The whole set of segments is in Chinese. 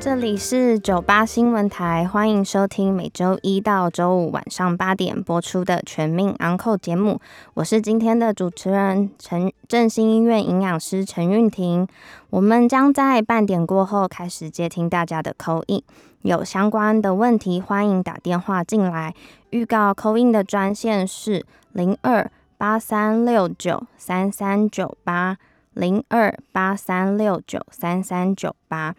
这里是九八新闻台，欢迎收听每周一到周五晚上八点播出的《全民安扣》节目。我是今天的主持人陈振兴医院营养师陈韵婷。我们将在半点过后开始接听大家的口音，有相关的问题欢迎打电话进来。预告口音的专线是零二八三六九三三九八零二八三六九三三九八。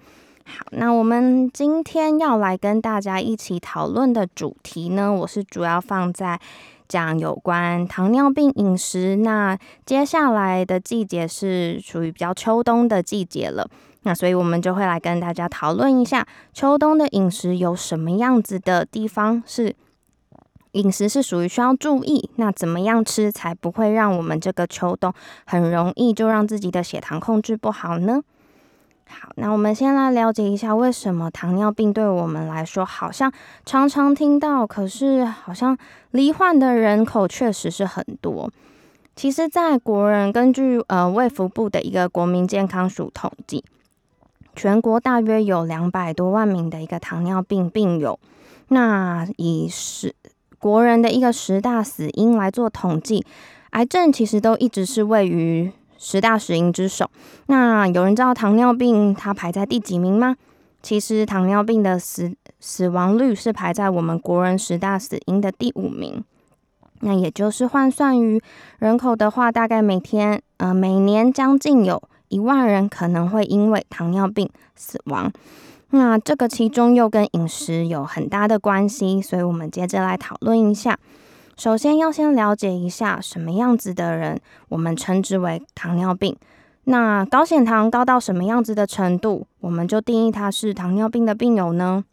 好，那我们今天要来跟大家一起讨论的主题呢，我是主要放在讲有关糖尿病饮食。那接下来的季节是属于比较秋冬的季节了，那所以我们就会来跟大家讨论一下秋冬的饮食有什么样子的地方是饮食是属于需要注意，那怎么样吃才不会让我们这个秋冬很容易就让自己的血糖控制不好呢？好，那我们先来了解一下，为什么糖尿病对我们来说好像常常听到，可是好像罹患的人口确实是很多。其实，在国人根据呃卫福部的一个国民健康署统计，全国大约有两百多万名的一个糖尿病病友。那以十国人的一个十大死因来做统计，癌症其实都一直是位于。十大死因之首，那有人知道糖尿病它排在第几名吗？其实糖尿病的死死亡率是排在我们国人十大死因的第五名。那也就是换算于人口的话，大概每天呃每年将近有一万人可能会因为糖尿病死亡。那这个其中又跟饮食有很大的关系，所以我们接着来讨论一下。首先要先了解一下什么样子的人，我们称之为糖尿病。那高血糖高到什么样子的程度，我们就定义它是糖尿病的病友呢？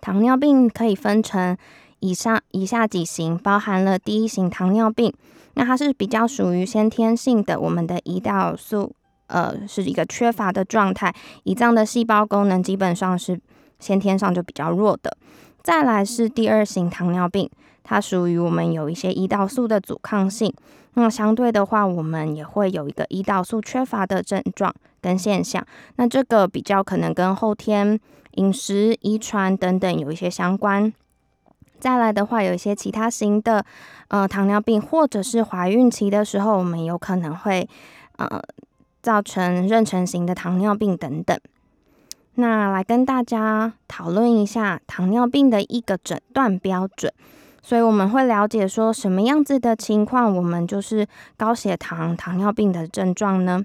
糖尿病可以分成以上以下几型，包含了第一型糖尿病，那它是比较属于先天性的，我们的胰岛素呃是一个缺乏的状态，胰脏的细胞功能基本上是先天上就比较弱的。再来是第二型糖尿病。它属于我们有一些胰岛素的阻抗性，那相对的话，我们也会有一个胰岛素缺乏的症状跟现象。那这个比较可能跟后天饮食、遗传等等有一些相关。再来的话，有一些其他型的呃糖尿病，或者是怀孕期的时候，我们有可能会呃造成妊娠型的糖尿病等等。那来跟大家讨论一下糖尿病的一个诊断标准。所以我们会了解说什么样子的情况，我们就是高血糖、糖尿病的症状呢？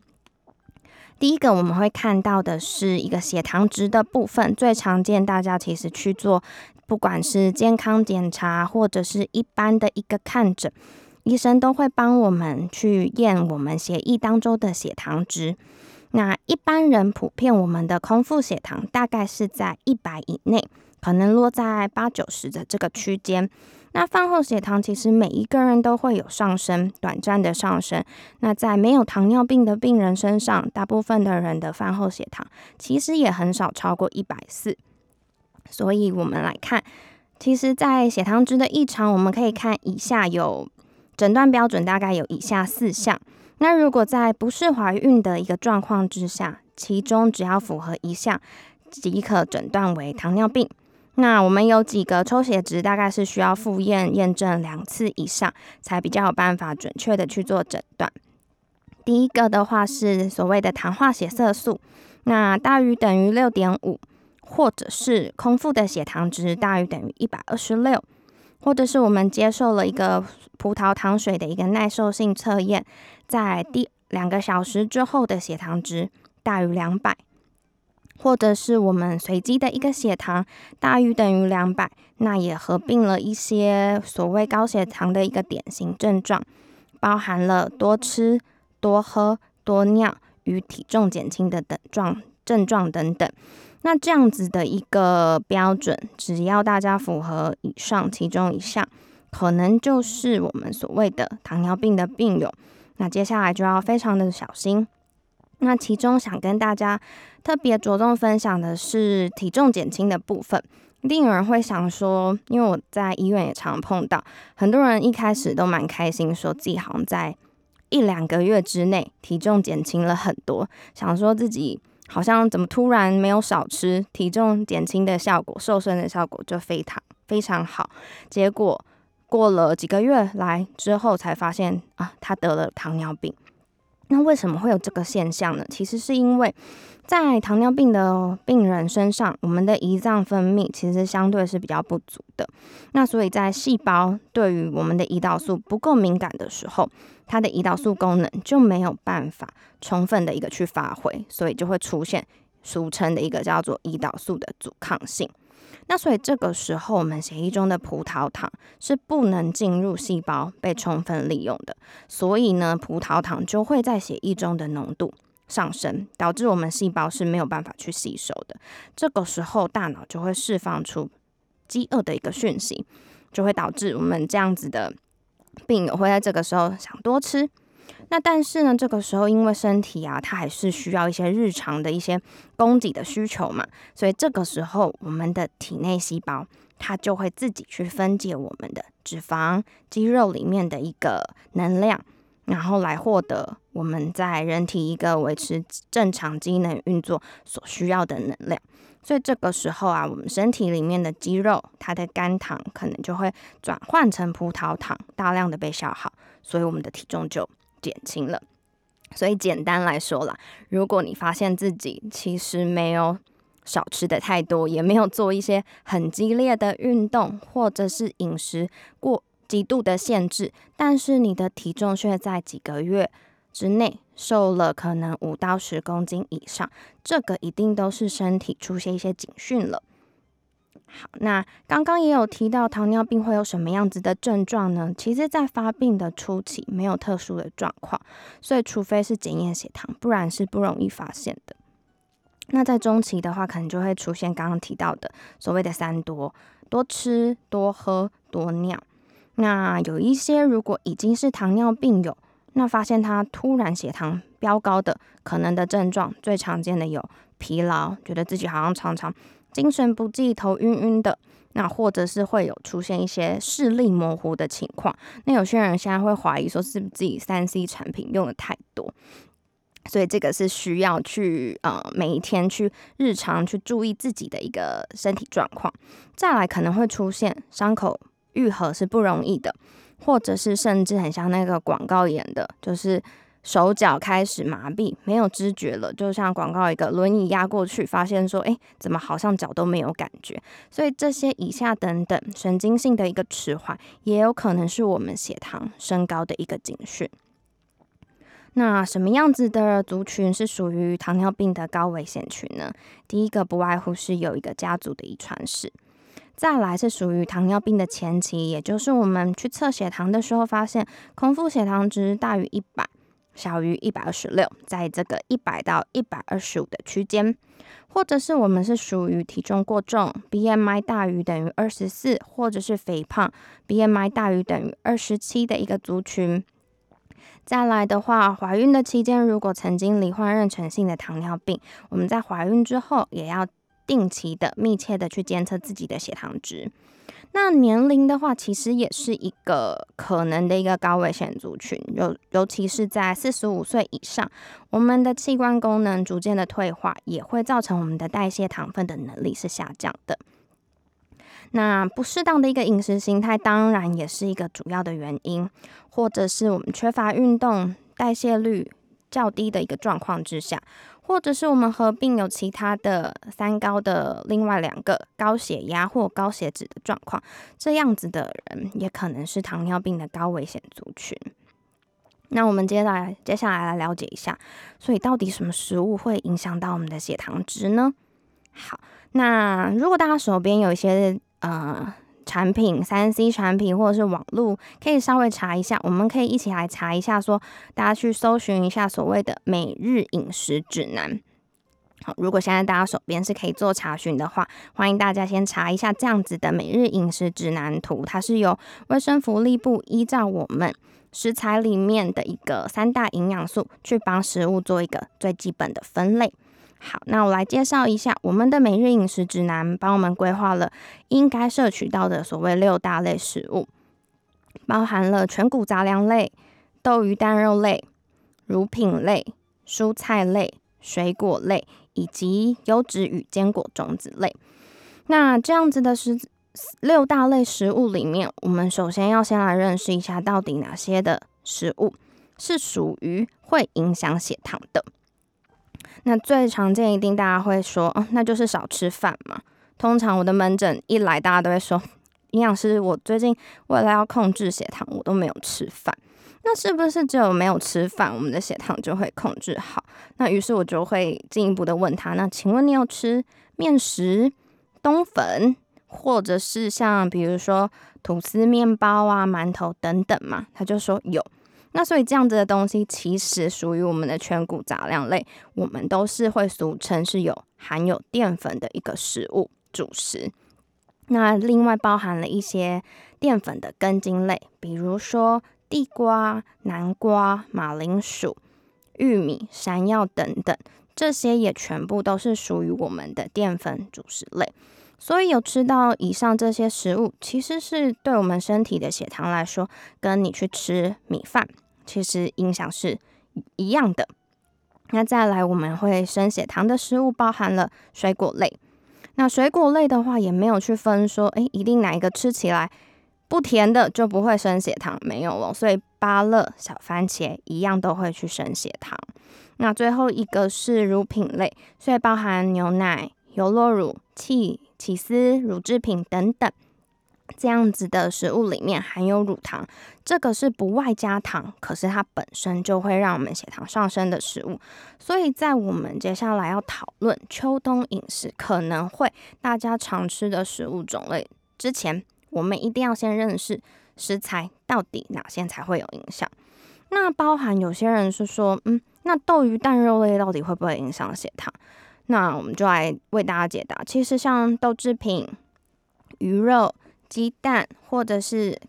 第一个我们会看到的是一个血糖值的部分，最常见大家其实去做，不管是健康检查或者是一般的一个看诊，医生都会帮我们去验我们血液当中的血糖值。那一般人普遍我们的空腹血糖大概是在一百以内，可能落在八九十的这个区间。那饭后血糖其实每一个人都会有上升，短暂的上升。那在没有糖尿病的病人身上，大部分的人的饭后血糖其实也很少超过一百四。所以，我们来看，其实，在血糖值的异常，我们可以看以下有诊断标准，大概有以下四项。那如果在不是怀孕的一个状况之下，其中只要符合一项，即可诊断为糖尿病。那我们有几个抽血值，大概是需要复验验证两次以上，才比较有办法准确的去做诊断。第一个的话是所谓的糖化血色素，那大于等于六点五，或者是空腹的血糖值大于等于一百二十六，或者是我们接受了一个葡萄糖水的一个耐受性测验，在第两个小时之后的血糖值大于两百。或者是我们随机的一个血糖大于等于两百，那也合并了一些所谓高血糖的一个典型症状，包含了多吃、多喝、多尿与体重减轻的等状症状等等。那这样子的一个标准，只要大家符合以上其中一项，可能就是我们所谓的糖尿病的病友。那接下来就要非常的小心。那其中想跟大家特别着重分享的是体重减轻的部分。一定有人会想说，因为我在医院也常碰到很多人一开始都蛮开心，说自己好像在一两个月之内体重减轻了很多，想说自己好像怎么突然没有少吃，体重减轻的效果、瘦身的效果就非常非常好。结果过了几个月来之后，才发现啊，他得了糖尿病。那为什么会有这个现象呢？其实是因为在糖尿病的病人身上，我们的胰脏分泌其实相对是比较不足的。那所以在细胞对于我们的胰岛素不够敏感的时候，它的胰岛素功能就没有办法充分的一个去发挥，所以就会出现俗称的一个叫做胰岛素的阻抗性。那所以这个时候，我们血液中的葡萄糖是不能进入细胞被充分利用的，所以呢，葡萄糖就会在血液中的浓度上升，导致我们细胞是没有办法去吸收的。这个时候，大脑就会释放出饥饿的一个讯息，就会导致我们这样子的病友会在这个时候想多吃。那但是呢，这个时候因为身体啊，它还是需要一些日常的一些供给的需求嘛，所以这个时候我们的体内细胞它就会自己去分解我们的脂肪、肌肉里面的一个能量，然后来获得我们在人体一个维持正常机能运作所需要的能量。所以这个时候啊，我们身体里面的肌肉它的肝糖可能就会转换成葡萄糖，大量的被消耗，所以我们的体重就。减轻了，所以简单来说啦，如果你发现自己其实没有少吃的太多，也没有做一些很激烈的运动，或者是饮食过极度的限制，但是你的体重却在几个月之内瘦了可能五到十公斤以上，这个一定都是身体出现一些警讯了。好，那刚刚也有提到糖尿病会有什么样子的症状呢？其实，在发病的初期没有特殊的状况，所以除非是检验血糖，不然是不容易发现的。那在中期的话，可能就会出现刚刚提到的所谓的三多：多吃、多喝、多尿。那有一些如果已经是糖尿病友，那发现他突然血糖飙高的可能的症状，最常见的有疲劳，觉得自己好像常常。精神不济、头晕晕的，那或者是会有出现一些视力模糊的情况。那有些人现在会怀疑说，是不是自己三 C 产品用的太多？所以这个是需要去呃每一天去日常去注意自己的一个身体状况。再来可能会出现伤口愈合是不容易的，或者是甚至很像那个广告演的，就是。手脚开始麻痹，没有知觉了，就像广告一个轮椅压过去，发现说，哎，怎么好像脚都没有感觉？所以这些以下等等神经性的一个迟缓，也有可能是我们血糖升高的一个警讯。那什么样子的族群是属于糖尿病的高危险群呢？第一个不外乎是有一个家族的遗传史，再来是属于糖尿病的前期，也就是我们去测血糖的时候，发现空腹血糖值大于一百。小于一百二十六，在这个一百到一百二十五的区间，或者是我们是属于体重过重，BMI 大于等于二十四，或者是肥胖，BMI 大于等于二十七的一个族群。再来的话，怀孕的期间如果曾经罹患妊娠性的糖尿病，我们在怀孕之后也要定期的、密切的去监测自己的血糖值。那年龄的话，其实也是一个可能的一个高危险族群，尤尤其是在四十五岁以上，我们的器官功能逐渐的退化，也会造成我们的代谢糖分的能力是下降的。那不适当的一个饮食形态，当然也是一个主要的原因，或者是我们缺乏运动，代谢率较低的一个状况之下。或者是我们合并有其他的三高的另外两个高血压或高血脂的状况，这样子的人也可能是糖尿病的高危险族群。那我们接下来接下来来了解一下，所以到底什么食物会影响到我们的血糖值呢？好，那如果大家手边有一些呃。产品三 C 产品或者是网络，可以稍微查一下。我们可以一起来查一下，说大家去搜寻一下所谓的每日饮食指南。好，如果现在大家手边是可以做查询的话，欢迎大家先查一下这样子的每日饮食指南图，它是由卫生福利部依照我们食材里面的一个三大营养素去帮食物做一个最基本的分类。好，那我来介绍一下我们的每日饮食指南，帮我们规划了应该摄取到的所谓六大类食物，包含了全谷杂粮类、豆鱼蛋肉类、乳品类、蔬菜类、水果类。以及优质与坚果种子类，那这样子的食六大类食物里面，我们首先要先来认识一下，到底哪些的食物是属于会影响血糖的。那最常见一定大家会说，哦，那就是少吃饭嘛。通常我的门诊一来，大家都会说，营养师，我最近为了要控制血糖，我都没有吃饭。那是不是只有没有吃饭，我们的血糖就会控制好？那于是我就会进一步的问他：那请问你有吃面食、冬粉，或者是像比如说吐司、面包啊、馒头等等吗？他就说有。那所以这样子的东西其实属于我们的全谷杂粮类，我们都是会俗称是有含有淀粉的一个食物主食。那另外包含了一些淀粉的根茎类，比如说。地瓜、南瓜、马铃薯、玉米、山药等等，这些也全部都是属于我们的淀粉主食类。所以有吃到以上这些食物，其实是对我们身体的血糖来说，跟你去吃米饭，其实影响是一样的。那再来，我们会升血糖的食物包含了水果类。那水果类的话，也没有去分说，诶，一定哪一个吃起来。不甜的就不会升血糖，没有了。所以芭乐、小番茄一样都会去升血糖。那最后一个是乳品类，所以包含牛奶、优酪乳、气起司、乳制品等等这样子的食物里面含有乳糖，这个是不外加糖，可是它本身就会让我们血糖上升的食物。所以在我们接下来要讨论秋冬饮食可能会大家常吃的食物种类之前。我们一定要先认识食材到底哪些才会有影响。那包含有些人是说，嗯，那豆鱼蛋肉类到底会不会影响血糖？那我们就来为大家解答。其实像豆制品、鱼肉、鸡蛋，或者是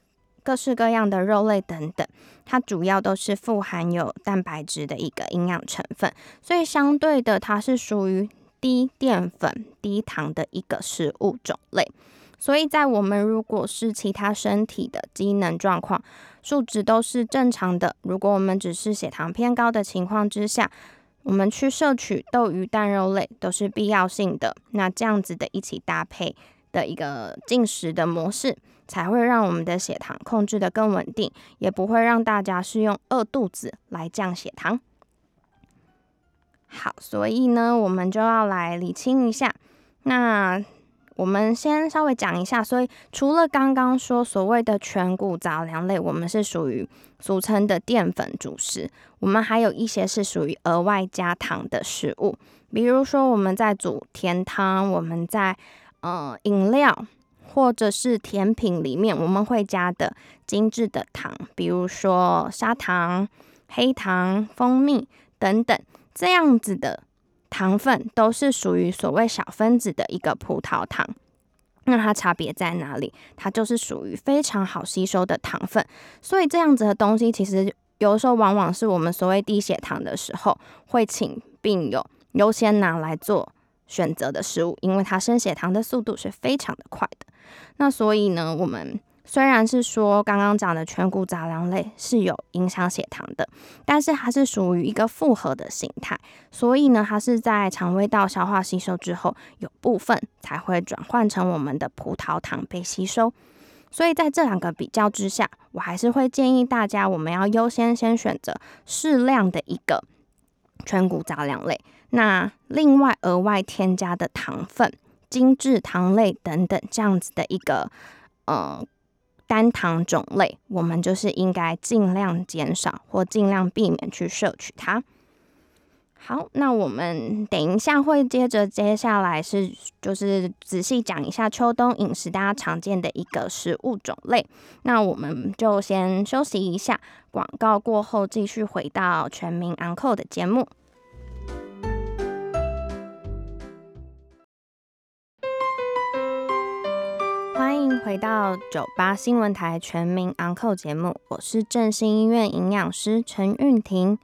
各式各样的肉类等等，它主要都是富含有蛋白质的一个营养成分，所以相对的，它是属于低淀粉、低糖的一个食物种类。所以在我们如果是其他身体的机能状况数值都是正常的，如果我们只是血糖偏高的情况之下，我们去摄取豆鱼蛋肉类都是必要性的。那这样子的一起搭配的一个进食的模式，才会让我们的血糖控制的更稳定，也不会让大家是用饿肚子来降血糖。好，所以呢，我们就要来理清一下那。我们先稍微讲一下，所以除了刚刚说所谓的全谷杂粮类，我们是属于俗称的淀粉主食。我们还有一些是属于额外加糖的食物，比如说我们在煮甜汤，我们在呃饮料或者是甜品里面，我们会加的精致的糖，比如说砂糖、黑糖、蜂蜜等等这样子的。糖分都是属于所谓小分子的一个葡萄糖，那它差别在哪里？它就是属于非常好吸收的糖分，所以这样子的东西，其实有时候往往是我们所谓低血糖的时候，会请病友优先拿来做选择的食物，因为它升血糖的速度是非常的快的。那所以呢，我们。虽然是说刚刚讲的全谷杂粮类是有影响血糖的，但是它是属于一个复合的形态，所以呢，它是在肠胃道消化吸收之后，有部分才会转换成我们的葡萄糖被吸收。所以在这两个比较之下，我还是会建议大家，我们要优先先选择适量的一个全谷杂粮类，那另外额外添加的糖分、精制糖类等等这样子的一个呃。单糖种类，我们就是应该尽量减少或尽量避免去摄取它。好，那我们等一下会接着接下来是就是仔细讲一下秋冬饮食大家常见的一个食物种类。那我们就先休息一下，广告过后继续回到全民安扣的节目。回到九八新闻台全民 Uncle 节目，我是振兴医院营养师陈韵婷。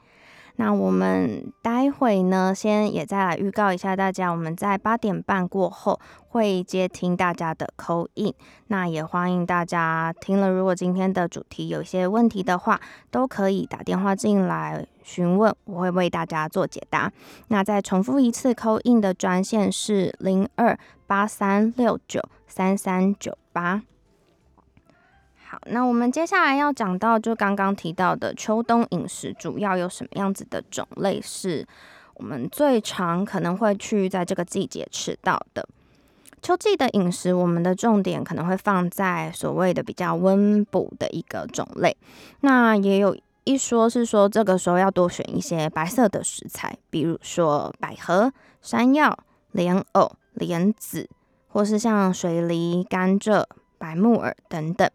那我们待会呢，先也再来预告一下大家，我们在八点半过后会接听大家的口音。那也欢迎大家听了，如果今天的主题有些问题的话，都可以打电话进来询问，我会为大家做解答。那再重复一次，口音的专线是零二八三六九三三九八。好，那我们接下来要讲到，就刚刚提到的秋冬饮食，主要有什么样子的种类是我们最常可能会去在这个季节吃到的。秋季的饮食，我们的重点可能会放在所谓的比较温补的一个种类。那也有一说是说，这个时候要多选一些白色的食材，比如说百合、山药、莲藕、莲子，或是像水梨、甘蔗、白木耳等等。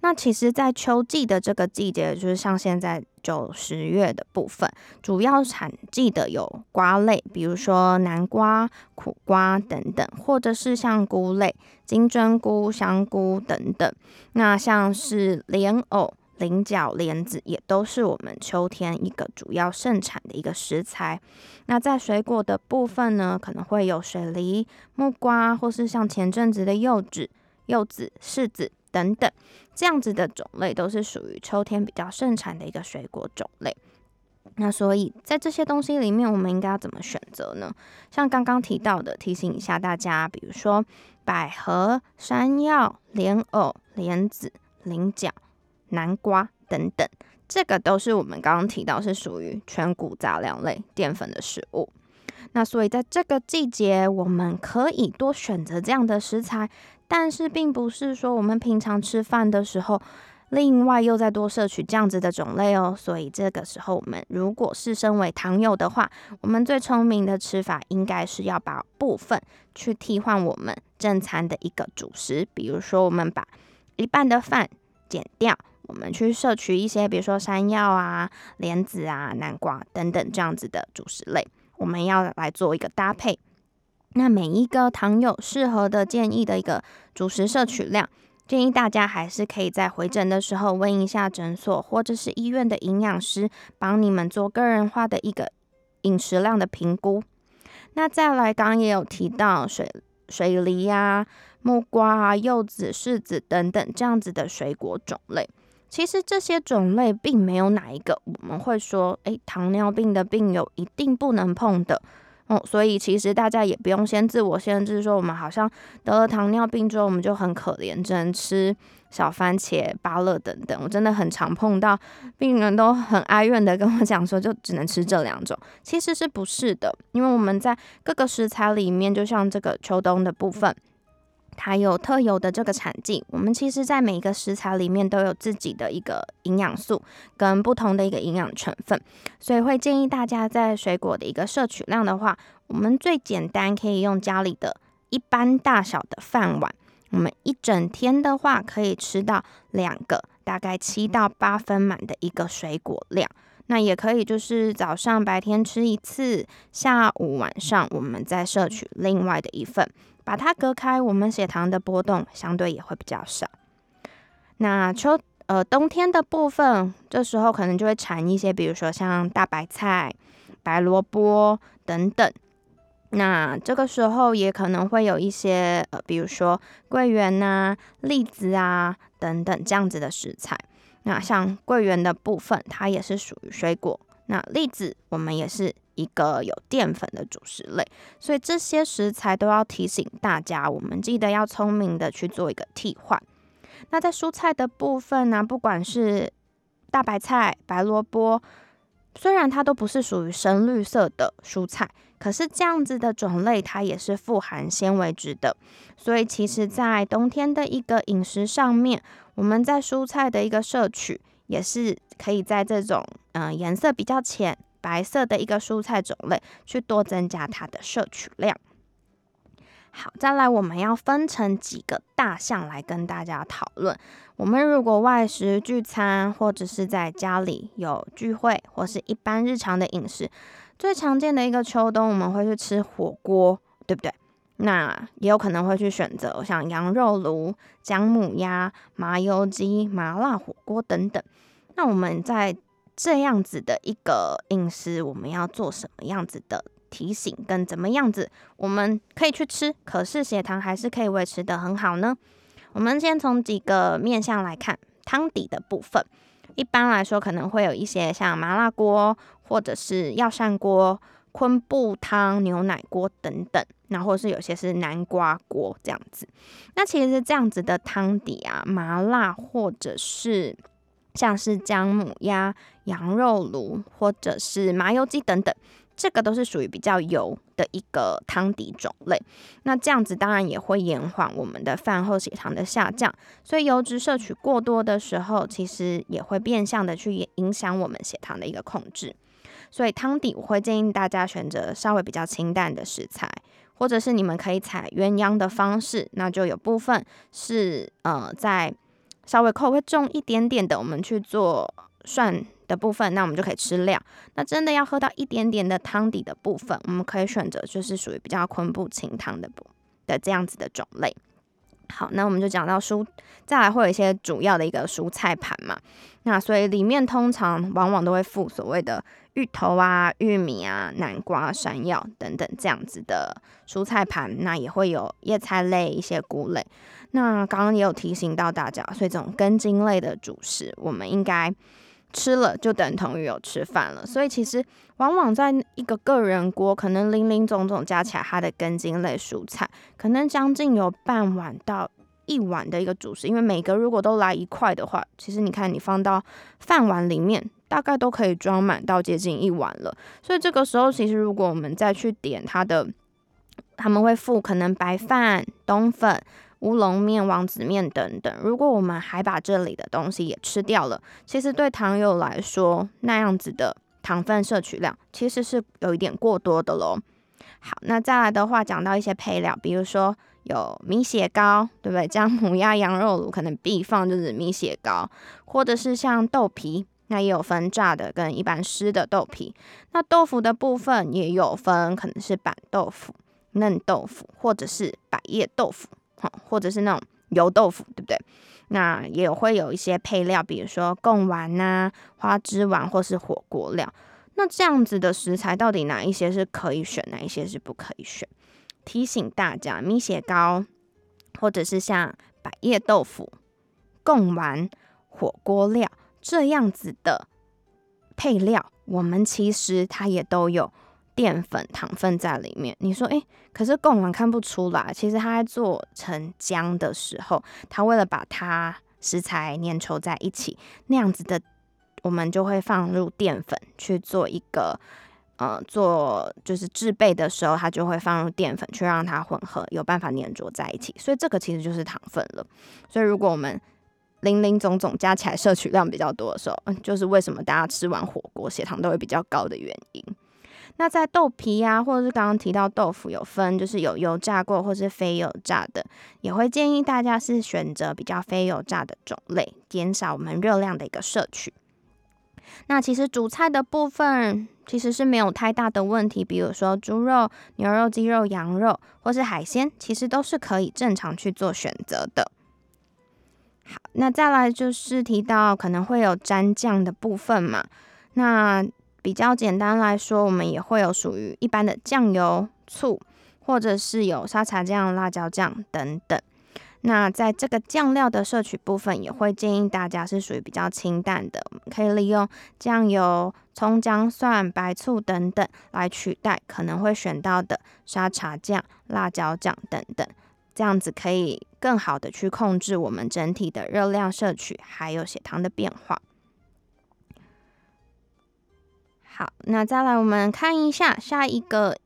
那其实，在秋季的这个季节，就是像现在九十月的部分，主要产季的有瓜类，比如说南瓜、苦瓜等等，或者是像菇类，金针菇、香菇等等。那像是莲藕、菱角、莲子，也都是我们秋天一个主要盛产的一个食材。那在水果的部分呢，可能会有水梨、木瓜，或是像前阵子的柚子、柚子、柿子。等等，这样子的种类都是属于秋天比较盛产的一个水果种类。那所以在这些东西里面，我们应该要怎么选择呢？像刚刚提到的，提醒一下大家，比如说百合、山药、莲藕、莲子、菱角、南瓜等等，这个都是我们刚刚提到是属于全谷杂粮类淀粉的食物。那所以在这个季节，我们可以多选择这样的食材。但是并不是说我们平常吃饭的时候，另外又再多摄取这样子的种类哦。所以这个时候，我们如果是身为糖友的话，我们最聪明的吃法应该是要把部分去替换我们正餐的一个主食。比如说，我们把一半的饭减掉，我们去摄取一些，比如说山药啊、莲子啊、南瓜等等这样子的主食类，我们要来做一个搭配。那每一个糖友适合的建议的一个主食摄取量，建议大家还是可以在回诊的时候问一下诊所或者是医院的营养师，帮你们做个人化的一个饮食量的评估。那再来，刚刚也有提到水水梨啊、木瓜啊、柚子、柿子等等这样子的水果种类，其实这些种类并没有哪一个我们会说，诶，糖尿病的病友一定不能碰的。哦，所以其实大家也不用先自我限制，说我们好像得了糖尿病之后，我们就很可怜，只能吃小番茄、芭乐等等。我真的很常碰到病人都很哀怨的跟我讲说，就只能吃这两种。其实是不是的？因为我们在各个食材里面，就像这个秋冬的部分。它有特有的这个产季，我们其实在每一个食材里面都有自己的一个营养素跟不同的一个营养成分，所以会建议大家在水果的一个摄取量的话，我们最简单可以用家里的一般大小的饭碗，我们一整天的话可以吃到两个，大概七到八分满的一个水果量。那也可以就是早上白天吃一次，下午晚上我们再摄取另外的一份。把它隔开，我们血糖的波动相对也会比较少。那秋呃冬天的部分，这时候可能就会产一些，比如说像大白菜、白萝卜等等。那这个时候也可能会有一些呃，比如说桂圆呐、栗子啊等等这样子的食材。那像桂圆的部分，它也是属于水果。那栗子我们也是。一个有淀粉的主食类，所以这些食材都要提醒大家，我们记得要聪明的去做一个替换。那在蔬菜的部分呢，不管是大白菜、白萝卜，虽然它都不是属于深绿色的蔬菜，可是这样子的种类它也是富含纤维质的。所以其实，在冬天的一个饮食上面，我们在蔬菜的一个摄取，也是可以在这种嗯颜色比较浅。白色的一个蔬菜种类，去多增加它的摄取量。好，再来我们要分成几个大项来跟大家讨论。我们如果外食聚餐，或者是在家里有聚会，或是一般日常的饮食，最常见的一个秋冬，我们会去吃火锅，对不对？那也有可能会去选择像羊肉炉、姜母鸭、麻油鸡、麻辣火锅等等。那我们在这样子的一个饮食，我们要做什么样子的提醒，跟怎么样子我们可以去吃，可是血糖还是可以维持的很好呢？我们先从几个面向来看汤底的部分。一般来说，可能会有一些像麻辣锅，或者是药膳锅。昆布汤、牛奶锅等等，那或是有些是南瓜锅这样子。那其实这样子的汤底啊，麻辣或者是像是姜母鸭、羊肉炉或者是麻油鸡等等，这个都是属于比较油的一个汤底种类。那这样子当然也会延缓我们的饭后血糖的下降，所以油脂摄取过多的时候，其实也会变相的去影响我们血糖的一个控制。所以汤底我会建议大家选择稍微比较清淡的食材，或者是你们可以采鸳鸯的方式，那就有部分是呃在稍微扣会重一点点的，我们去做涮的部分，那我们就可以吃料。那真的要喝到一点点的汤底的部分，我们可以选择就是属于比较昆布清汤的部的这样子的种类。好，那我们就讲到蔬，再来会有一些主要的一个蔬菜盘嘛。那所以里面通常往往都会附所谓的芋头啊、玉米啊、南瓜、山药等等这样子的蔬菜盘。那也会有叶菜类、一些菇类。那刚刚也有提醒到大家，所以这种根茎类的主食，我们应该。吃了就等同于有吃饭了，所以其实往往在一个个人锅，可能零零总总加起来，它的根茎类蔬菜可能将近有半碗到一碗的一个主食。因为每个如果都来一块的话，其实你看你放到饭碗里面，大概都可以装满到接近一碗了。所以这个时候，其实如果我们再去点它的，他们会附可能白饭、冬粉。乌龙面、王子面等等，如果我们还把这里的东西也吃掉了，其实对糖友来说，那样子的糖分摄取量其实是有一点过多的喽。好，那再来的话，讲到一些配料，比如说有米血糕，对不对？姜母鸭、羊肉卤可能必放就是米血糕，或者是像豆皮，那也有分炸的跟一般湿的豆皮。那豆腐的部分也有分，可能是板豆腐、嫩豆腐，或者是百叶豆腐。或者是那种油豆腐，对不对？那也会有一些配料，比如说贡丸呐、花枝丸或是火锅料。那这样子的食材，到底哪一些是可以选，哪一些是不可以选？提醒大家，米血糕或者是像百叶豆腐、贡丸、火锅料这样子的配料，我们其实它也都有。淀粉、糖分在里面，你说，诶，可是贡丸看不出来。其实它在做成浆的时候，它为了把它食材粘稠在一起，那样子的，我们就会放入淀粉去做一个，呃，做就是制备的时候，它就会放入淀粉去让它混合，有办法粘着在一起。所以这个其实就是糖分了。所以如果我们零零总总加起来摄取量比较多的时候，嗯，就是为什么大家吃完火锅血糖都会比较高的原因。那在豆皮呀，或者是刚刚提到豆腐有分，就是有油炸过或是非油炸的，也会建议大家是选择比较非油炸的种类，减少我们热量的一个摄取。那其实主菜的部分其实是没有太大的问题，比如说猪肉、牛肉、鸡肉、羊肉或是海鲜，其实都是可以正常去做选择的。好，那再来就是提到可能会有蘸酱的部分嘛，那。比较简单来说，我们也会有属于一般的酱油、醋，或者是有沙茶酱、辣椒酱等等。那在这个酱料的摄取部分，也会建议大家是属于比较清淡的，可以利用酱油、葱、姜、蒜、白醋等等来取代可能会选到的沙茶酱、辣椒酱等等，这样子可以更好的去控制我们整体的热量摄取，还有血糖的变化。好，那再来我们看一下下一个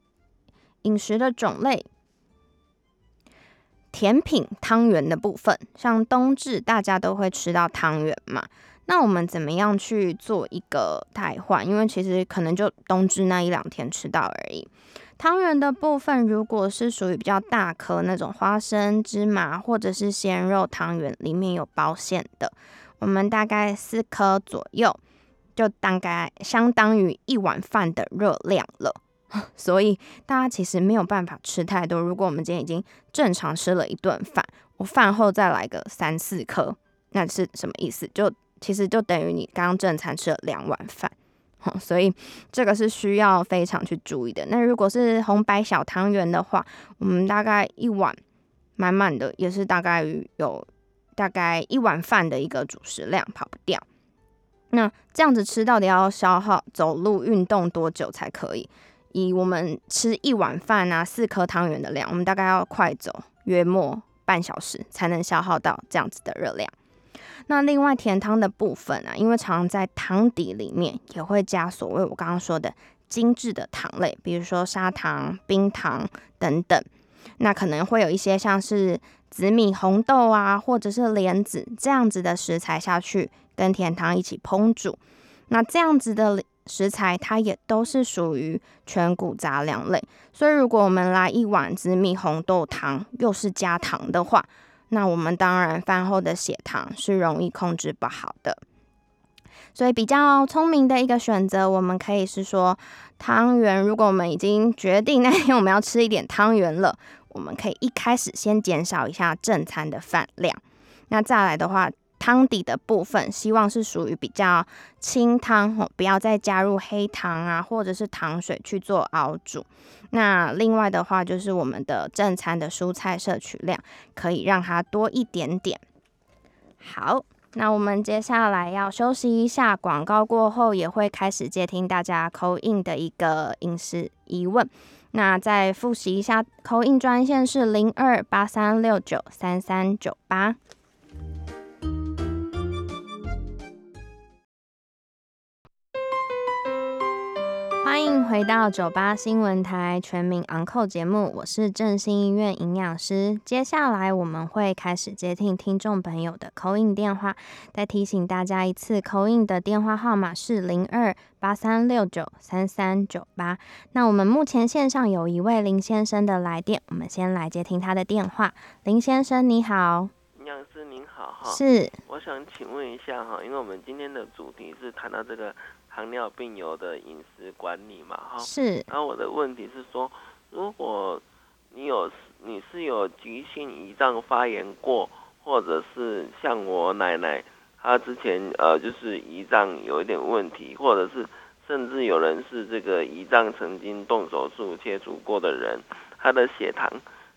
饮食的种类，甜品汤圆的部分。像冬至大家都会吃到汤圆嘛，那我们怎么样去做一个代换？因为其实可能就冬至那一两天吃到而已。汤圆的部分，如果是属于比较大颗那种花生、芝麻或者是鲜肉汤圆，里面有包馅的，我们大概四颗左右。就大概相当于一碗饭的热量了，所以大家其实没有办法吃太多。如果我们今天已经正常吃了一顿饭，我饭后再来个三四颗，那是什么意思？就其实就等于你刚刚正餐吃了两碗饭。所以这个是需要非常去注意的。那如果是红白小汤圆的话，我们大概一碗满满的，也是大概有大概一碗饭的一个主食量，跑不掉。那这样子吃到底要消耗走路运动多久才可以？以我们吃一碗饭啊，四颗汤圆的量，我们大概要快走约莫半小时才能消耗到这样子的热量。那另外甜汤的部分啊，因为常常在汤底里面也会加所谓我刚刚说的精致的糖类，比如说砂糖、冰糖等等。那可能会有一些像是紫米红豆啊，或者是莲子这样子的食材下去跟甜汤一起烹煮。那这样子的食材，它也都是属于全谷杂粮类。所以如果我们来一碗紫米红豆汤，又是加糖的话，那我们当然饭后的血糖是容易控制不好的。所以比较聪明的一个选择，我们可以是说汤圆。如果我们已经决定 那天我们要吃一点汤圆了，我们可以一开始先减少一下正餐的饭量。那再来的话，汤底的部分希望是属于比较清汤哦，不要再加入黑糖啊或者是糖水去做熬煮。那另外的话，就是我们的正餐的蔬菜摄取量可以让它多一点点。好。那我们接下来要休息一下，广告过后也会开始接听大家扣印的一个饮食疑问。那再复习一下，扣印专线是零二八三六九三三九八。欢迎回到九八新闻台全民昂扣节目，我是振兴医院营养师。接下来我们会开始接听听众朋友的口音电话，再提醒大家一次，口音的电话号码是零二八三六九三三九八。那我们目前线上有一位林先生的来电，我们先来接听他的电话。林先生你好，营养师您好哈，是，我想请问一下哈，因为我们今天的主题是谈到这个。糖尿病友的饮食管理嘛，哈，是。然后我的问题是说，如果你有你是有急性胰脏发炎过，或者是像我奶奶，她之前呃就是胰脏有一点问题，或者是甚至有人是这个胰脏曾经动手术切除过的人，他的血糖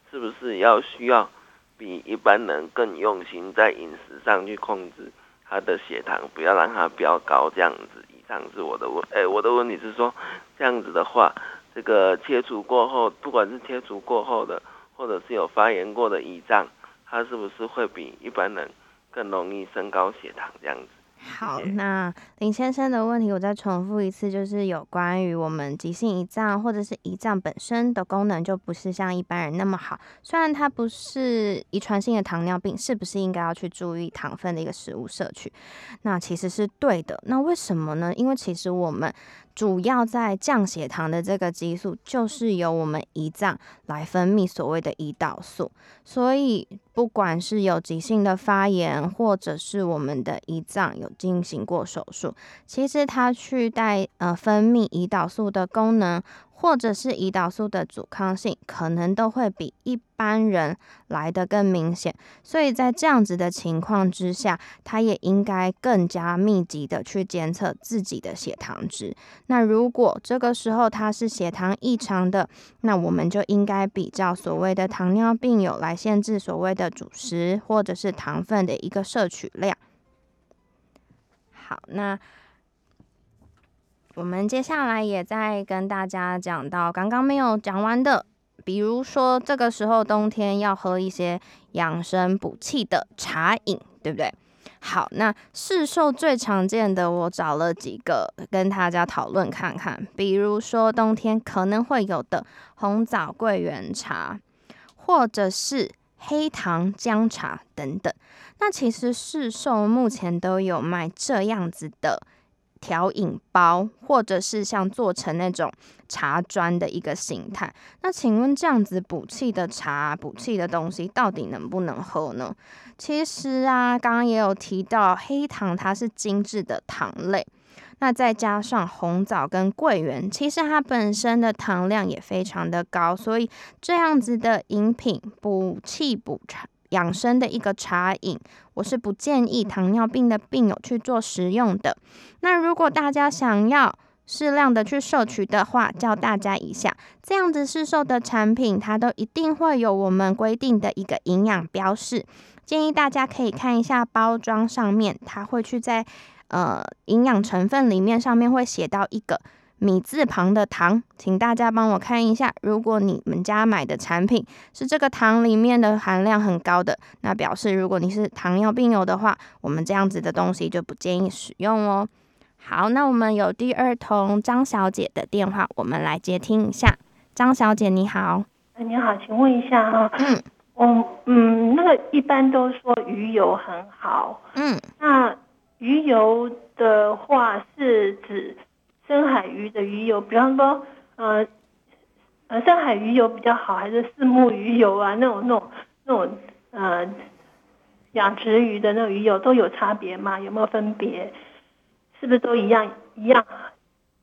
是不是要需要比一般人更用心在饮食上去控制他的血糖，不要让它飙高这样子？这样子我的问，哎，我的问题是说，这样子的话，这个切除过后，不管是切除过后的，或者是有发炎过的胰脏，它是不是会比一般人更容易升高血糖这样子？好，那林先生的问题我再重复一次，就是有关于我们急性胰脏或者是胰脏本身的功能就不是像一般人那么好。虽然它不是遗传性的糖尿病，是不是应该要去注意糖分的一个食物摄取？那其实是对的。那为什么呢？因为其实我们。主要在降血糖的这个激素，就是由我们胰脏来分泌所谓的胰岛素。所以，不管是有急性的发炎，或者是我们的胰脏有进行过手术，其实它去带呃分泌胰岛素的功能。或者是胰岛素的阻抗性，可能都会比一般人来的更明显，所以在这样子的情况之下，他也应该更加密集的去监测自己的血糖值。那如果这个时候他是血糖异常的，那我们就应该比较所谓的糖尿病友来限制所谓的主食或者是糖分的一个摄取量。好，那。我们接下来也在跟大家讲到刚刚没有讲完的，比如说这个时候冬天要喝一些养生补气的茶饮，对不对？好，那市售最常见的，我找了几个跟大家讨论看看，比如说冬天可能会有的红枣桂圆茶，或者是黑糖姜茶等等。那其实市售目前都有卖这样子的。调饮包，或者是像做成那种茶砖的一个形态。那请问这样子补气的茶、补气的东西，到底能不能喝呢？其实啊，刚刚也有提到，黑糖它是精致的糖类。那再加上红枣跟桂圆，其实它本身的糖量也非常的高，所以这样子的饮品补气补茶养生的一个茶饮，我是不建议糖尿病的病友去做食用的。那如果大家想要适量的去摄取的话，教大家一下，这样子市售的产品，它都一定会有我们规定的一个营养标示，建议大家可以看一下包装上面，它会去在呃营养成分里面上面会写到一个。米字旁的糖，请大家帮我看一下。如果你们家买的产品是这个糖里面的含量很高的，那表示如果你是糖尿病友的话，我们这样子的东西就不建议使用哦。好，那我们有第二通张小姐的电话，我们来接听一下。张小姐你好，你好，请问一下哈，嗯，我嗯，那个一般都说鱼油很好，嗯，那鱼油的话是指？深海鱼的鱼油，比方说，呃，呃，深海鱼油比较好，还是四目鱼油啊？那种、那种、那种，呃，养殖鱼的那种鱼油都有差别吗？有没有分别？是不是都一样一样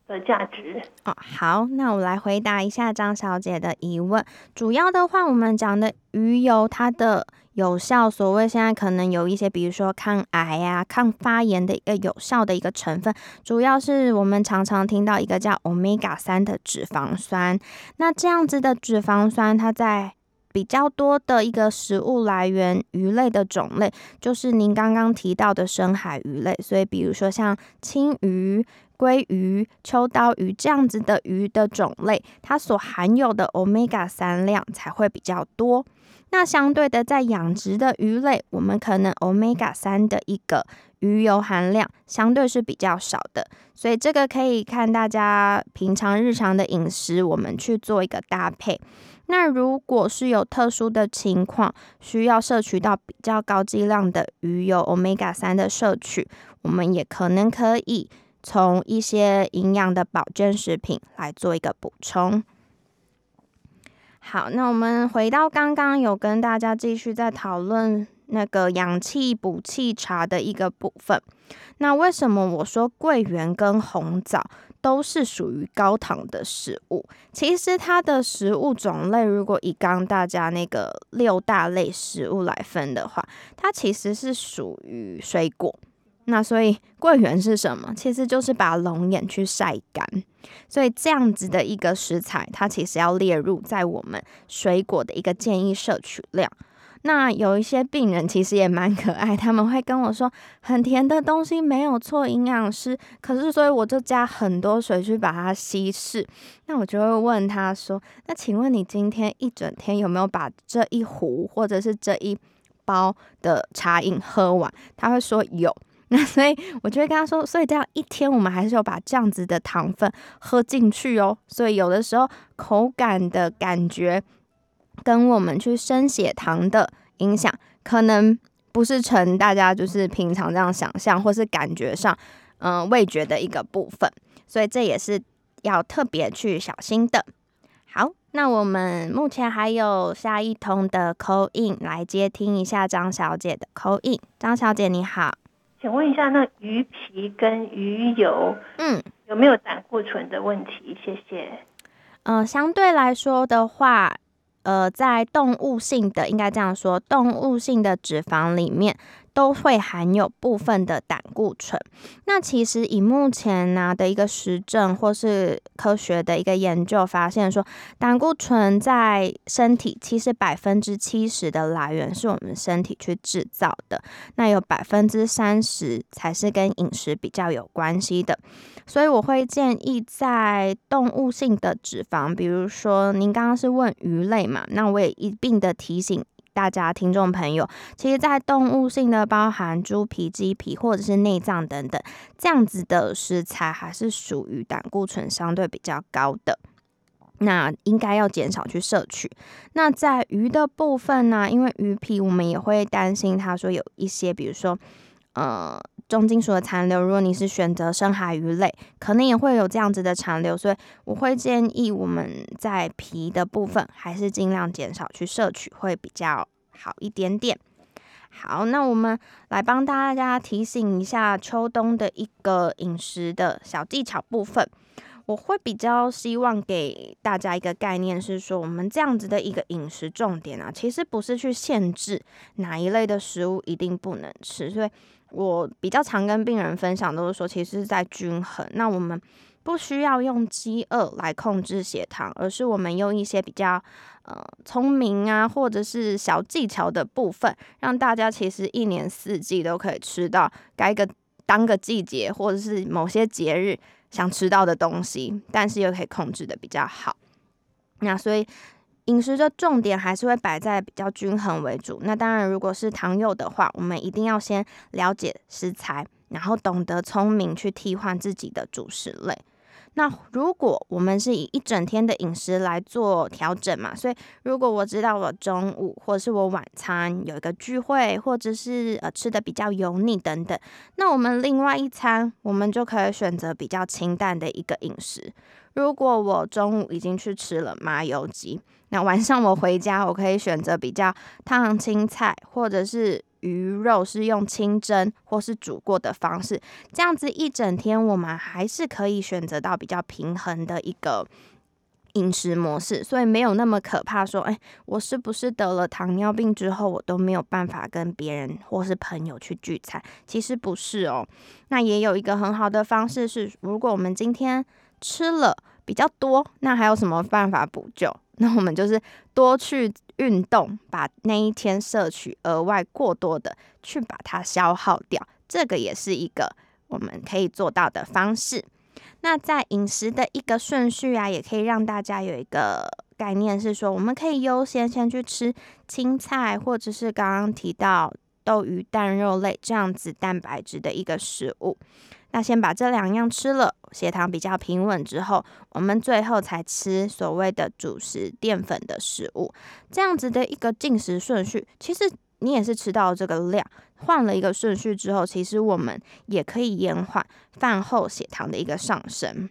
的价值？哦，好，那我来回答一下张小姐的疑问。主要的话，我们讲的鱼油，它的。有效，所谓现在可能有一些，比如说抗癌呀、抗发炎的一个有效的一个成分，主要是我们常常听到一个叫 omega 三的脂肪酸。那这样子的脂肪酸，它在比较多的一个食物来源，鱼类的种类，就是您刚刚提到的深海鱼类。所以，比如说像青鱼、鲑鱼、秋刀鱼这样子的鱼的种类，它所含有的 omega 三量才会比较多。那相对的，在养殖的鱼类，我们可能 omega 三的一个鱼油含量相对是比较少的，所以这个可以看大家平常日常的饮食，我们去做一个搭配。那如果是有特殊的情况，需要摄取到比较高剂量的鱼油 omega 三的摄取，我们也可能可以从一些营养的保健食品来做一个补充。好，那我们回到刚刚有跟大家继续在讨论那个氧气补气茶的一个部分。那为什么我说桂圆跟红枣都是属于高糖的食物？其实它的食物种类，如果以刚大家那个六大类食物来分的话，它其实是属于水果。那所以桂圆是什么？其实就是把龙眼去晒干，所以这样子的一个食材，它其实要列入在我们水果的一个建议摄取量。那有一些病人其实也蛮可爱，他们会跟我说，很甜的东西没有错，营养师，可是所以我就加很多水去把它稀释。那我就会问他说，那请问你今天一整天有没有把这一壶或者是这一包的茶饮喝完？他会说有。那所以，我就会跟他说，所以这样一天，我们还是有把这样子的糖分喝进去哦。所以有的时候口感的感觉，跟我们去升血糖的影响，可能不是成大家就是平常这样想象，或是感觉上，嗯，味觉的一个部分。所以这也是要特别去小心的。好，那我们目前还有下一通的口音来接听一下张小姐的口音。张小姐你好。请问一下，那鱼皮跟鱼油，嗯，有没有胆固醇的问题？谢谢。嗯，相对来说的话，呃，在动物性的，应该这样说，动物性的脂肪里面。都会含有部分的胆固醇。那其实以目前呢的一个实证或是科学的一个研究发现，说胆固醇在身体其实百分之七十的来源是我们身体去制造的，那有百分之三十才是跟饮食比较有关系的。所以我会建议在动物性的脂肪，比如说您刚刚是问鱼类嘛，那我也一并的提醒。大家听众朋友，其实，在动物性的，包含猪皮、鸡皮或者是内脏等等，这样子的食材，还是属于胆固醇相对比较高的，那应该要减少去摄取。那在鱼的部分呢，因为鱼皮，我们也会担心，它说有一些，比如说，呃。重金属的残留，如果你是选择深海鱼类，可能也会有这样子的残留，所以我会建议我们在皮的部分还是尽量减少去摄取，会比较好一点点。好，那我们来帮大家提醒一下秋冬的一个饮食的小技巧部分。我会比较希望给大家一个概念，是说我们这样子的一个饮食重点啊，其实不是去限制哪一类的食物一定不能吃。所以我比较常跟病人分享，都是说，其实是在均衡。那我们不需要用饥饿来控制血糖，而是我们用一些比较呃聪明啊，或者是小技巧的部分，让大家其实一年四季都可以吃到该个当个季节，或者是某些节日。想吃到的东西，但是又可以控制的比较好。那所以饮食的重点还是会摆在比较均衡为主。那当然，如果是糖友的话，我们一定要先了解食材，然后懂得聪明去替换自己的主食类。那如果我们是以一整天的饮食来做调整嘛，所以如果我知道我中午或者是我晚餐有一个聚会，或者是呃吃的比较油腻等等，那我们另外一餐我们就可以选择比较清淡的一个饮食。如果我中午已经去吃了麻油鸡，那晚上我回家我可以选择比较烫青菜或者是。鱼肉是用清蒸或是煮过的方式，这样子一整天我们还是可以选择到比较平衡的一个饮食模式，所以没有那么可怕。说，哎，我是不是得了糖尿病之后，我都没有办法跟别人或是朋友去聚餐？其实不是哦。那也有一个很好的方式是，如果我们今天吃了比较多，那还有什么办法补救？那我们就是多去。运动把那一天摄取额外过多的去把它消耗掉，这个也是一个我们可以做到的方式。那在饮食的一个顺序啊，也可以让大家有一个概念，是说我们可以优先先去吃青菜，或者是刚刚提到豆鱼蛋肉类这样子蛋白质的一个食物。那先把这两样吃了，血糖比较平稳之后，我们最后才吃所谓的主食淀粉的食物。这样子的一个进食顺序，其实你也是吃到这个量，换了一个顺序之后，其实我们也可以延缓饭后血糖的一个上升。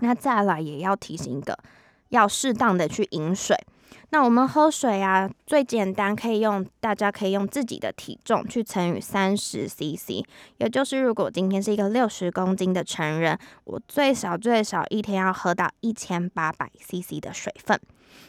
那再来也要提醒一个，要适当的去饮水。那我们喝水啊，最简单可以用，大家可以用自己的体重去乘以三十 CC，也就是如果今天是一个六十公斤的成人，我最少最少一天要喝到一千八百 CC 的水分。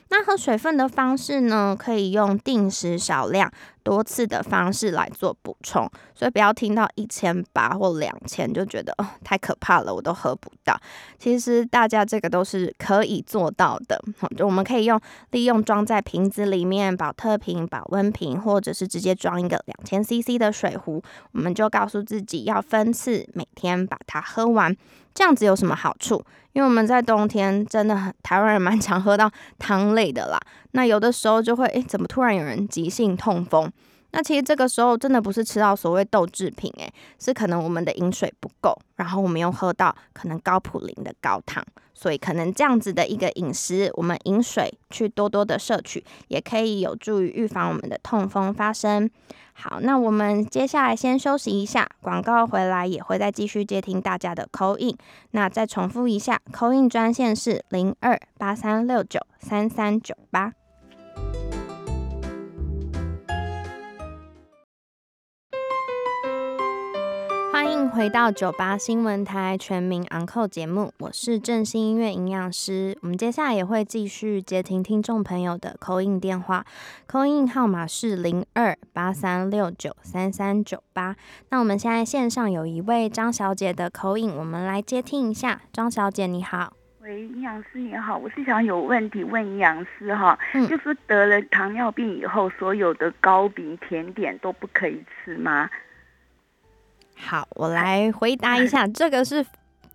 那喝水分的方式呢，可以用定时少量。多次的方式来做补充，所以不要听到一千八或两千就觉得哦太可怕了，我都喝不到。其实大家这个都是可以做到的，就我们可以用利用装在瓶子里面，保特瓶、保温瓶，或者是直接装一个两千 CC 的水壶，我们就告诉自己要分次每天把它喝完。这样子有什么好处？因为我们在冬天真的很台湾人蛮常喝到汤类的啦。那有的时候就会，诶，怎么突然有人急性痛风？那其实这个时候真的不是吃到所谓豆制品，诶，是可能我们的饮水不够，然后我们又喝到可能高普林的高糖，所以可能这样子的一个饮食，我们饮水去多多的摄取，也可以有助于预防我们的痛风发生。好，那我们接下来先休息一下，广告回来也会再继续接听大家的口音。那再重复一下，口音专线是零二八三六九三三九八。欢迎回到九八新闻台全民昂扣节目，我是正兴音乐营养师。我们接下来也会继续接听听众朋友的扣印电话，扣印号码是零二八三六九三三九八。那我们现在线上有一位张小姐的口音，我们来接听一下。张小姐你好，喂，营养师你好，我是想有问题问营养师哈，就是得了糖尿病以后，所有的糕饼甜点都不可以吃吗？好，我来回答一下，这个是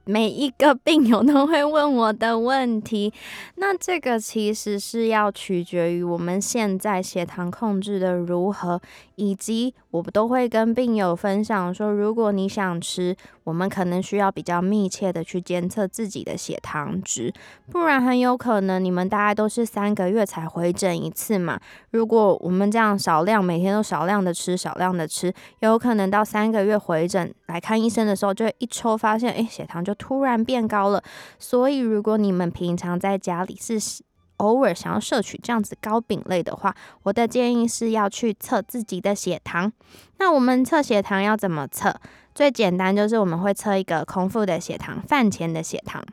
每一个病友都会问我的问题。那这个其实是要取决于我们现在血糖控制的如何，以及。我们都会跟病友分享说，如果你想吃，我们可能需要比较密切的去监测自己的血糖值，不然很有可能你们大概都是三个月才回诊一次嘛。如果我们这样少量每天都少量的吃，少量的吃，有可能到三个月回诊来看医生的时候，就一抽发现，哎，血糖就突然变高了。所以如果你们平常在家里是偶尔想要摄取这样子糕饼类的话，我的建议是要去测自己的血糖。那我们测血糖要怎么测？最简单就是我们会测一个空腹的血糖，饭前的血糖。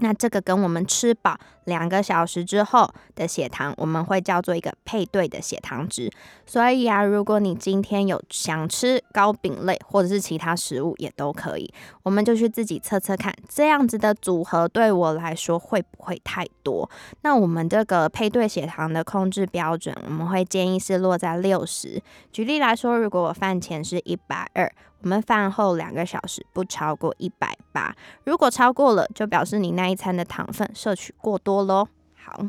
那这个跟我们吃饱两个小时之后的血糖，我们会叫做一个配对的血糖值。所以啊，如果你今天有想吃糕饼类或者是其他食物也都可以，我们就去自己测测看，这样子的组合对我来说会不会太多？那我们这个配对血糖的控制标准，我们会建议是落在六十。举例来说，如果我饭前是一百二。我们饭后两个小时不超过一百八，如果超过了，就表示你那一餐的糖分摄取过多喽。好，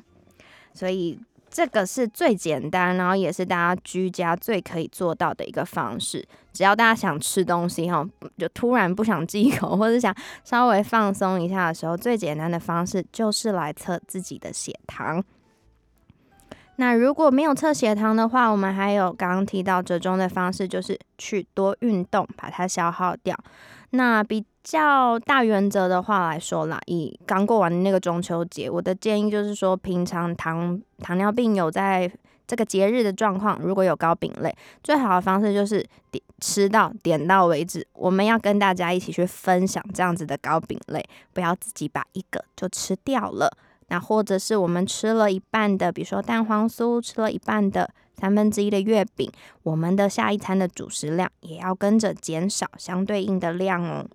所以这个是最简单，然后也是大家居家最可以做到的一个方式。只要大家想吃东西哈，就突然不想忌口，或者想稍微放松一下的时候，最简单的方式就是来测自己的血糖。那如果没有测血糖的话，我们还有刚刚提到折中的方式，就是去多运动，把它消耗掉。那比较大原则的话来说啦，以刚过完那个中秋节，我的建议就是说，平常糖糖尿病有在这个节日的状况，如果有糕饼类，最好的方式就是点吃到点到为止。我们要跟大家一起去分享这样子的糕饼类，不要自己把一个就吃掉了。那或者是我们吃了一半的，比如说蛋黄酥，吃了一半的三分之一的月饼，我们的下一餐的主食量也要跟着减少相对应的量哦。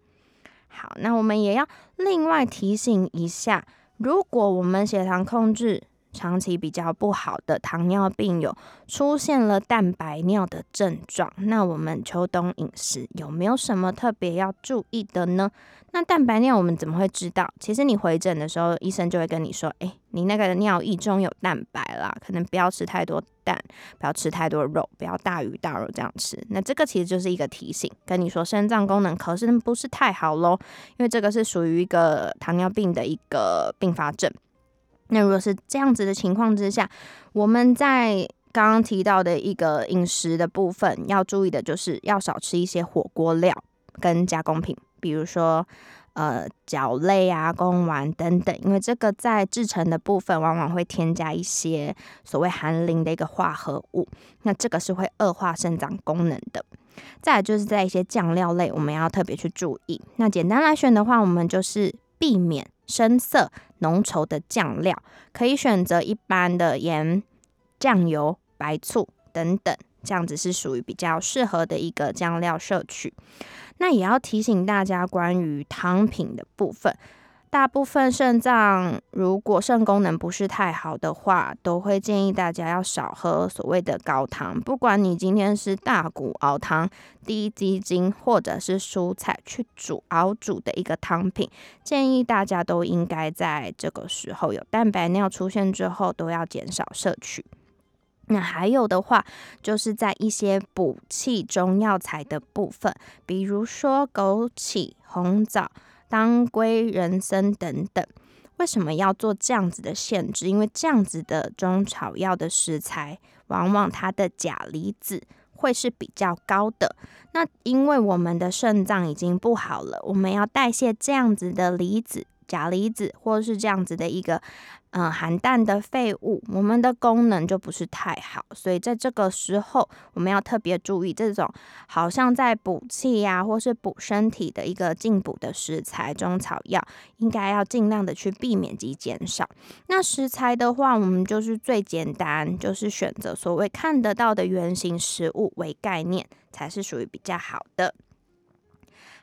好，那我们也要另外提醒一下，如果我们血糖控制长期比较不好的糖尿病有出现了蛋白尿的症状，那我们秋冬饮食有没有什么特别要注意的呢？那蛋白尿我们怎么会知道？其实你回诊的时候，医生就会跟你说：“哎，你那个尿液中有蛋白啦，可能不要吃太多蛋，不要吃太多肉，不要大鱼大肉这样吃。”那这个其实就是一个提醒，跟你说肾脏功能可是不是太好喽，因为这个是属于一个糖尿病的一个并发症。那如果是这样子的情况之下，我们在刚刚提到的一个饮食的部分要注意的就是要少吃一些火锅料跟加工品。比如说，呃，饺类啊、贡丸等等，因为这个在制成的部分往往会添加一些所谓含磷的一个化合物，那这个是会恶化肾脏功能的。再就是在一些酱料类，我们要特别去注意。那简单来选的话，我们就是避免深色浓稠的酱料，可以选择一般的盐、酱油、白醋等等，这样子是属于比较适合的一个酱料摄取。那也要提醒大家，关于汤品的部分，大部分肾脏如果肾功能不是太好的话，都会建议大家要少喝所谓的高汤。不管你今天是大骨熬汤、低鸡精，或者是蔬菜去煮熬煮的一个汤品，建议大家都应该在这个时候有蛋白尿出现之后，都要减少摄取。那还有的话，就是在一些补气中药材的部分，比如说枸杞、红枣、当归、人参等等。为什么要做这样子的限制？因为这样子的中草药的食材，往往它的钾离子会是比较高的。那因为我们的肾脏已经不好了，我们要代谢这样子的离子。钾离子或是这样子的一个，嗯，含氮的废物，我们的功能就不是太好，所以在这个时候，我们要特别注意这种好像在补气呀，或是补身体的一个进补的食材中草药，应该要尽量的去避免及减少。那食材的话，我们就是最简单，就是选择所谓看得到的原型食物为概念，才是属于比较好的。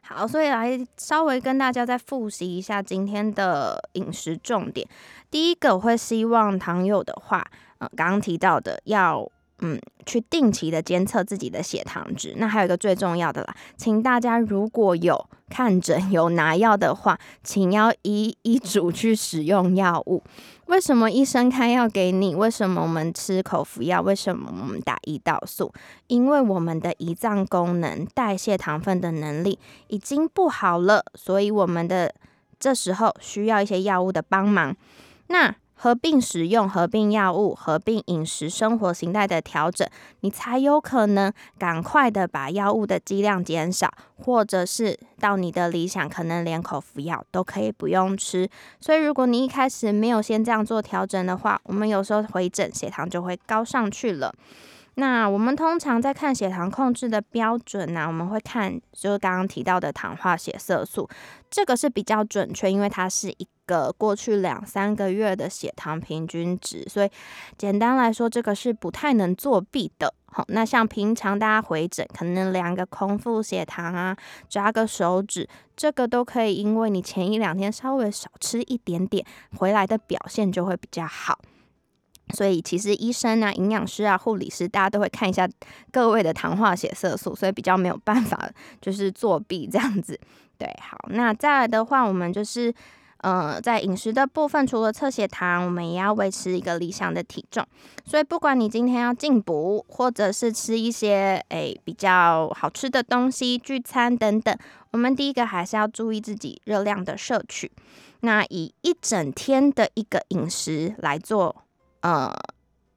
好，所以来稍微跟大家再复习一下今天的饮食重点。第一个，我会希望糖友的话，呃，刚刚提到的要。嗯，去定期的监测自己的血糖值。那还有一个最重要的啦，请大家如果有看诊有拿药的话，请要依医嘱去使用药物。为什么医生开药给你？为什么我们吃口服药？为什么我们打胰岛素？因为我们的胰脏功能代谢糖分的能力已经不好了，所以我们的这时候需要一些药物的帮忙。那合并使用、合并药物、合并饮食生活形态的调整，你才有可能赶快的把药物的剂量减少，或者是到你的理想，可能连口服药都可以不用吃。所以，如果你一开始没有先这样做调整的话，我们有时候回诊血糖就会高上去了。那我们通常在看血糖控制的标准呢，我们会看就是刚刚提到的糖化血色素，这个是比较准确，因为它是一个过去两三个月的血糖平均值，所以简单来说，这个是不太能作弊的。好，那像平常大家回诊，可能量个空腹血糖啊，抓个手指，这个都可以，因为你前一两天稍微少吃一点点，回来的表现就会比较好。所以其实医生啊、营养师啊、护理师，大家都会看一下各位的糖化血色素，所以比较没有办法就是作弊这样子。对，好，那再来的话，我们就是呃在饮食的部分，除了测血糖，我们也要维持一个理想的体重。所以不管你今天要进补，或者是吃一些诶比较好吃的东西、聚餐等等，我们第一个还是要注意自己热量的摄取。那以一整天的一个饮食来做。呃，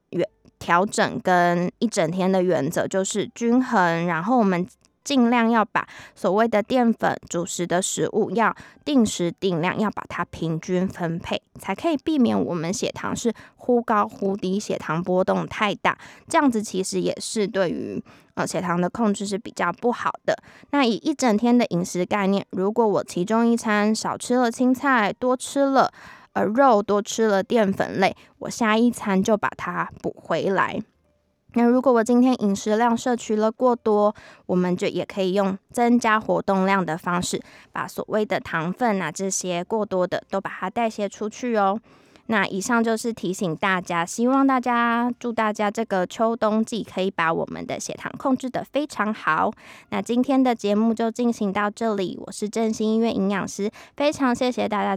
原调整跟一整天的原则就是均衡，然后我们尽量要把所谓的淀粉、主食的食物要定时定量，要把它平均分配，才可以避免我们血糖是忽高忽低，血糖波动太大，这样子其实也是对于呃血糖的控制是比较不好的。那以一整天的饮食概念，如果我其中一餐少吃了青菜，多吃了。而肉多吃了淀粉类，我下一餐就把它补回来。那如果我今天饮食量摄取了过多，我们就也可以用增加活动量的方式，把所谓的糖分啊这些过多的都把它代谢出去哦。那以上就是提醒大家，希望大家祝大家这个秋冬季可以把我们的血糖控制的非常好。那今天的节目就进行到这里，我是振兴医院营养师，非常谢谢大家